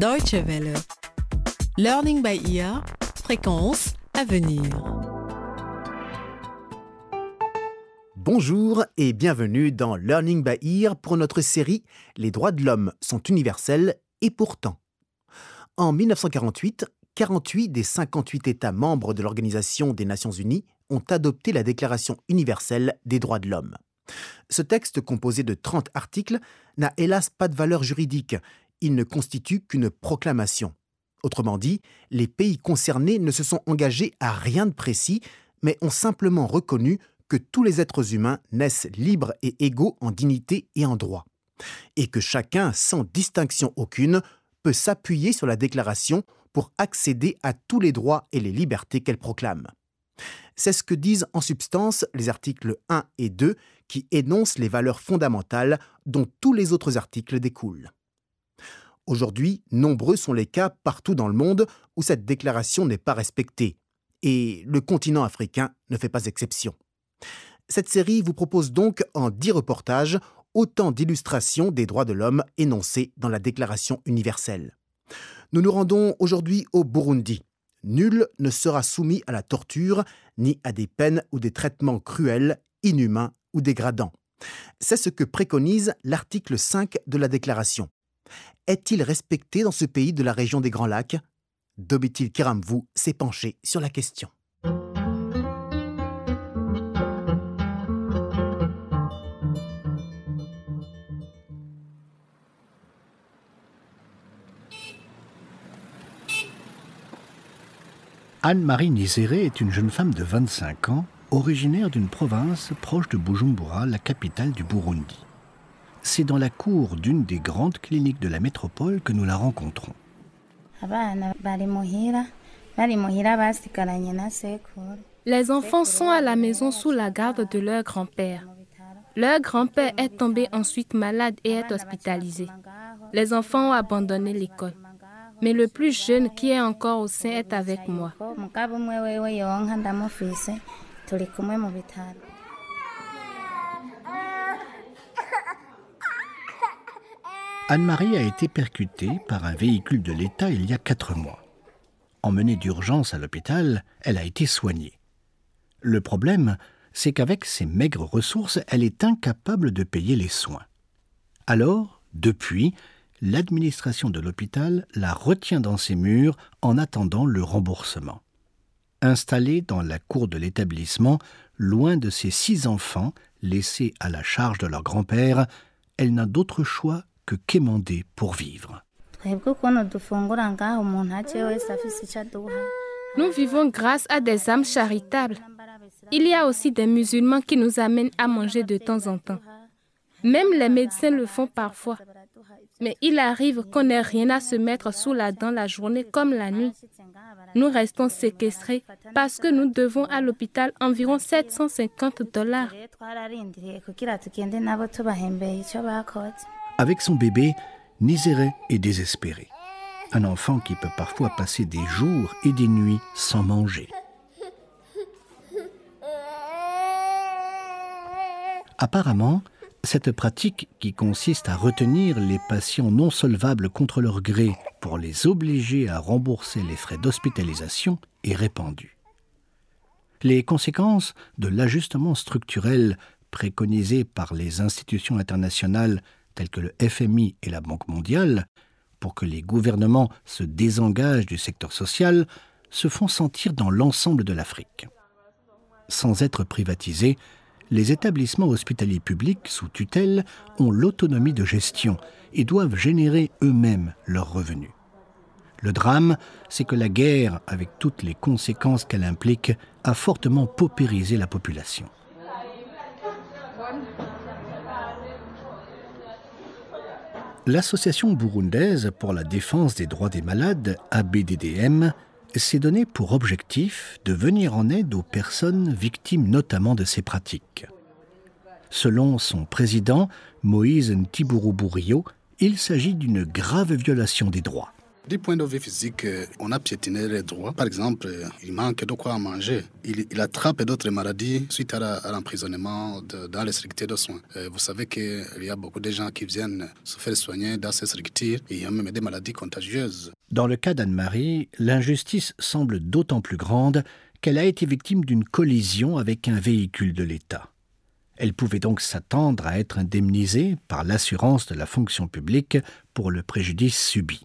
Deutsche Welle. Learning by ear, fréquence à venir. Bonjour et bienvenue dans Learning by Ear pour notre série Les droits de l'homme sont universels et pourtant. En 1948, 48 des 58 États membres de l'Organisation des Nations Unies ont adopté la Déclaration universelle des droits de l'homme. Ce texte, composé de 30 articles, n'a hélas pas de valeur juridique il ne constitue qu'une proclamation. Autrement dit, les pays concernés ne se sont engagés à rien de précis, mais ont simplement reconnu que tous les êtres humains naissent libres et égaux en dignité et en droit, et que chacun, sans distinction aucune, peut s'appuyer sur la déclaration pour accéder à tous les droits et les libertés qu'elle proclame. C'est ce que disent en substance les articles 1 et 2 qui énoncent les valeurs fondamentales dont tous les autres articles découlent. Aujourd'hui, nombreux sont les cas partout dans le monde où cette déclaration n'est pas respectée, et le continent africain ne fait pas exception. Cette série vous propose donc en dix reportages autant d'illustrations des droits de l'homme énoncés dans la Déclaration universelle. Nous nous rendons aujourd'hui au Burundi. Nul ne sera soumis à la torture, ni à des peines ou des traitements cruels, inhumains ou dégradants. C'est ce que préconise l'article 5 de la Déclaration est-il respecté dans ce pays de la région des Grands Lacs? Dobitil Kiramvu s'est penché sur la question. Anne-Marie Nizéré est une jeune femme de 25 ans, originaire d'une province proche de Bujumbura, la capitale du Burundi c'est dans la cour d'une des grandes cliniques de la métropole que nous la rencontrons. Les enfants sont à la maison sous la garde de leur grand-père. Leur grand-père est tombé ensuite malade et est hospitalisé. Les enfants ont abandonné l'école. Mais le plus jeune qui est encore au sein est avec moi. Anne-Marie a été percutée par un véhicule de l'État il y a quatre mois. Emmenée d'urgence à l'hôpital, elle a été soignée. Le problème, c'est qu'avec ses maigres ressources, elle est incapable de payer les soins. Alors, depuis, l'administration de l'hôpital la retient dans ses murs en attendant le remboursement. Installée dans la cour de l'établissement, loin de ses six enfants, laissés à la charge de leur grand-père, elle n'a d'autre choix que quémander pour vivre. Nous vivons grâce à des âmes charitables. Il y a aussi des musulmans qui nous amènent à manger de temps en temps. Même les médecins le font parfois. Mais il arrive qu'on n'ait rien à se mettre sous la dent la journée comme la nuit. Nous restons séquestrés parce que nous devons à l'hôpital environ 750 dollars. Avec son bébé, Nizéré est désespéré. Un enfant qui peut parfois passer des jours et des nuits sans manger. Apparemment, cette pratique qui consiste à retenir les patients non solvables contre leur gré pour les obliger à rembourser les frais d'hospitalisation est répandue. Les conséquences de l'ajustement structurel préconisé par les institutions internationales tels que le FMI et la Banque mondiale, pour que les gouvernements se désengagent du secteur social, se font sentir dans l'ensemble de l'Afrique. Sans être privatisés, les établissements hospitaliers publics sous tutelle ont l'autonomie de gestion et doivent générer eux-mêmes leurs revenus. Le drame, c'est que la guerre, avec toutes les conséquences qu'elle implique, a fortement paupérisé la population. L'Association burundaise pour la défense des droits des malades, ABDDM, s'est donné pour objectif de venir en aide aux personnes victimes notamment de ces pratiques. Selon son président, Moïse Ntiburu il s'agit d'une grave violation des droits. Du point de vue physique, euh, on a piétiné les droits. Par exemple, euh, il manque de quoi manger. Il, attrape d'autres maladies suite à l'emprisonnement dans les structures de soins. Euh, vous savez qu'il y a beaucoup de gens qui viennent se faire soigner dans ces structures et il y a même des maladies contagieuses. Dans le cas d'Anne-Marie, l'injustice semble d'autant plus grande qu'elle a été victime d'une collision avec un véhicule de l'État. Elle pouvait donc s'attendre à être indemnisée par l'assurance de la fonction publique pour le préjudice subi.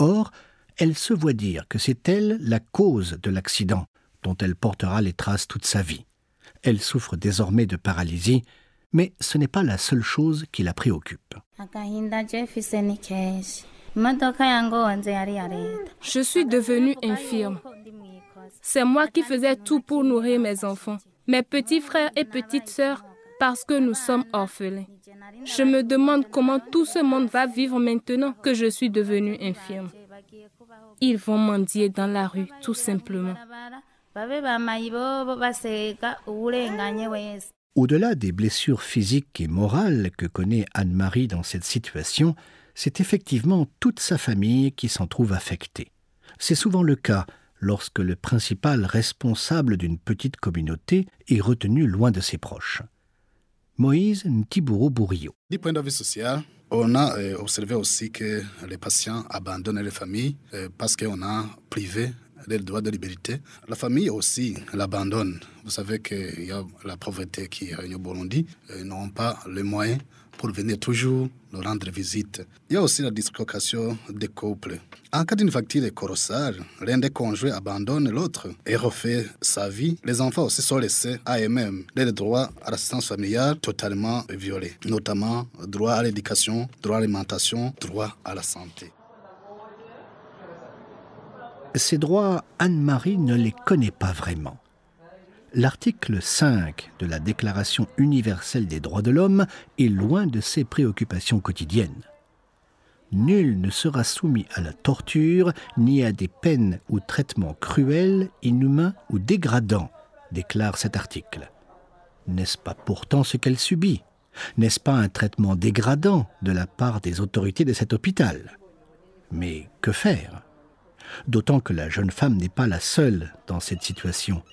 Or, elle se voit dire que c'est elle la cause de l'accident, dont elle portera les traces toute sa vie. Elle souffre désormais de paralysie, mais ce n'est pas la seule chose qui la préoccupe. Je suis devenue infirme. C'est moi qui faisais tout pour nourrir mes enfants, mes petits frères et petites sœurs, parce que nous sommes orphelins. Je me demande comment tout ce monde va vivre maintenant que je suis devenue infirme. Ils vont mendier dans la rue, tout simplement. Au-delà des blessures physiques et morales que connaît Anne-Marie dans cette situation, c'est effectivement toute sa famille qui s'en trouve affectée. C'est souvent le cas lorsque le principal responsable d'une petite communauté est retenu loin de ses proches. Moïse Ntiburo Bourrio. Du point de vue social, on a euh, observé aussi que les patients abandonnent les familles euh, parce qu'on a privé des droits de liberté. La famille aussi l'abandonne. Vous savez qu'il y a la pauvreté qui règne au Burundi. Ils n'ont pas les moyens pour venir toujours nous rendre visite. Il y a aussi la dislocation des couples. En cas d'une facture colossale, l'un des conjoints abandonne l'autre et refait sa vie. Les enfants aussi sont laissés à eux-mêmes. Les droits à l'assistance familiale totalement violés, notamment droit à l'éducation, droit à l'alimentation, droit à la santé. Ces droits, Anne-Marie ne les connaît pas vraiment. L'article 5 de la Déclaration universelle des droits de l'homme est loin de ses préoccupations quotidiennes. Nul ne sera soumis à la torture ni à des peines ou traitements cruels, inhumains ou dégradants, déclare cet article. N'est-ce pas pourtant ce qu'elle subit? N'est-ce pas un traitement dégradant de la part des autorités de cet hôpital? Mais que faire? D'autant que la jeune femme n'est pas la seule dans cette situation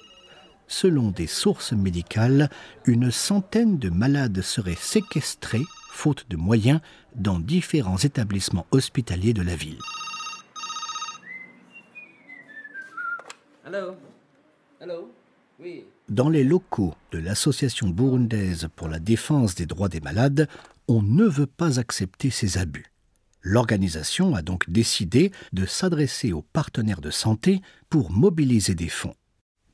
selon des sources médicales, une centaine de malades seraient séquestrés, faute de moyens, dans différents établissements hospitaliers de la ville. Dans les locaux de l'Association burundaise pour la défense des droits des malades, on ne veut pas accepter ces abus. L'organisation a donc décidé de s'adresser aux partenaires de santé pour mobiliser des fonds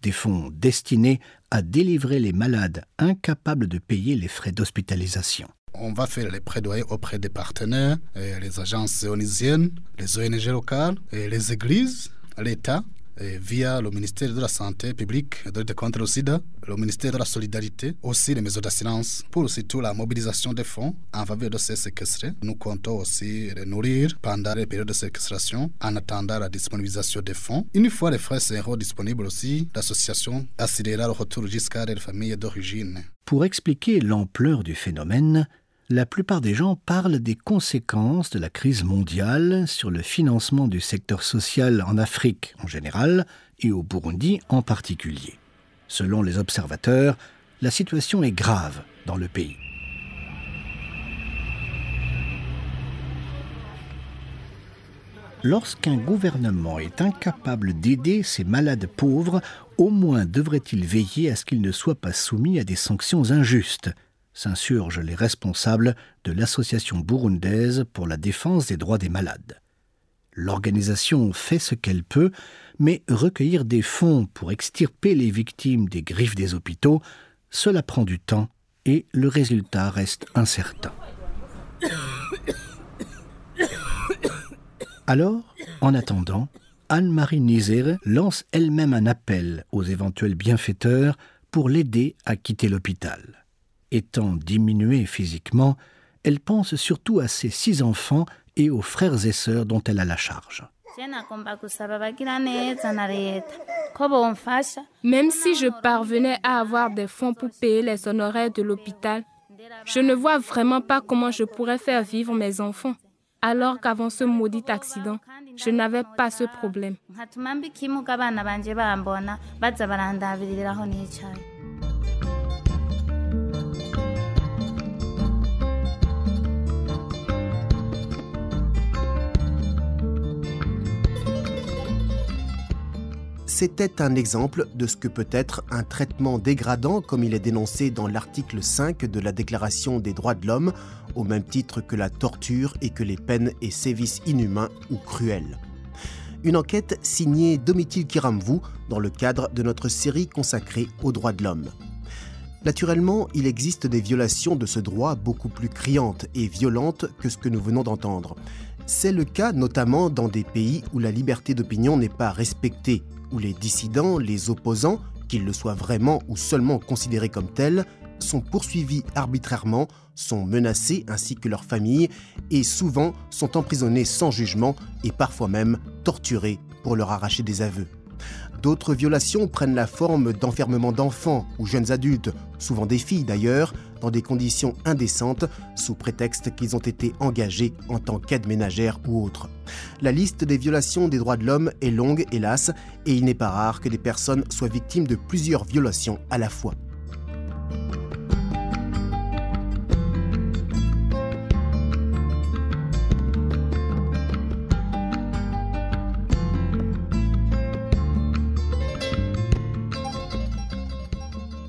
des fonds destinés à délivrer les malades incapables de payer les frais d'hospitalisation. On va faire les plaidoyers auprès des partenaires, les agences onisiennes, les ONG locales, les églises, l'État, via le ministère de la Santé publique, de lutte contre le sida, le ministère de la Solidarité, aussi les maisons d'assurance, pour surtout la mobilisation des fonds en faveur de ces séquestrés. Nous comptons aussi les nourrir pendant les périodes de séquestration en attendant la disponibilisation des fonds. Une fois les frais seront disponibles aussi, l'association assurera le retour jusqu'à les familles d'origine. Pour expliquer l'ampleur du phénomène, la plupart des gens parlent des conséquences de la crise mondiale sur le financement du secteur social en Afrique en général et au Burundi en particulier. Selon les observateurs, la situation est grave dans le pays. Lorsqu'un gouvernement est incapable d'aider ces malades pauvres, au moins devrait-il veiller à ce qu'ils ne soient pas soumis à des sanctions injustes, s'insurgent les responsables de l'Association burundaise pour la défense des droits des malades. L'organisation fait ce qu'elle peut, mais recueillir des fonds pour extirper les victimes des griffes des hôpitaux, cela prend du temps et le résultat reste incertain. Alors, en attendant, Anne-Marie Nizere lance elle-même un appel aux éventuels bienfaiteurs pour l'aider à quitter l'hôpital étant diminuée physiquement, elle pense surtout à ses six enfants et aux frères et sœurs dont elle a la charge. Même si je parvenais à avoir des fonds pour payer les honoraires de l'hôpital, je ne vois vraiment pas comment je pourrais faire vivre mes enfants, alors qu'avant ce maudit accident, je n'avais pas ce problème. C'était un exemple de ce que peut être un traitement dégradant comme il est dénoncé dans l'article 5 de la Déclaration des droits de l'homme, au même titre que la torture et que les peines et sévices inhumains ou cruels. Une enquête signée Domitil Kiramvou dans le cadre de notre série consacrée aux droits de l'homme. Naturellement, il existe des violations de ce droit beaucoup plus criantes et violentes que ce que nous venons d'entendre. C'est le cas notamment dans des pays où la liberté d'opinion n'est pas respectée, où les dissidents, les opposants, qu'ils le soient vraiment ou seulement considérés comme tels, sont poursuivis arbitrairement, sont menacés ainsi que leurs familles et souvent sont emprisonnés sans jugement et parfois même torturés pour leur arracher des aveux. D'autres violations prennent la forme d'enfermement d'enfants ou jeunes adultes, souvent des filles d'ailleurs, dans des conditions indécentes sous prétexte qu'ils ont été engagés en tant qu'aide ménagère ou autre. La liste des violations des droits de l'homme est longue, hélas, et il n'est pas rare que des personnes soient victimes de plusieurs violations à la fois.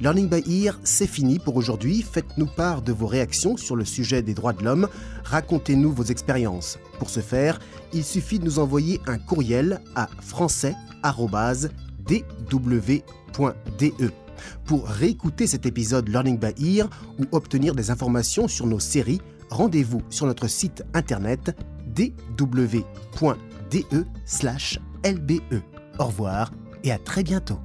Learning by Ear, c'est fini pour aujourd'hui. Faites-nous part de vos réactions sur le sujet des droits de l'homme. Racontez-nous vos expériences. Pour ce faire, il suffit de nous envoyer un courriel à français.dw.de. Pour réécouter cet épisode Learning by Ear ou obtenir des informations sur nos séries, rendez-vous sur notre site internet dw.de/lbe. Au revoir et à très bientôt.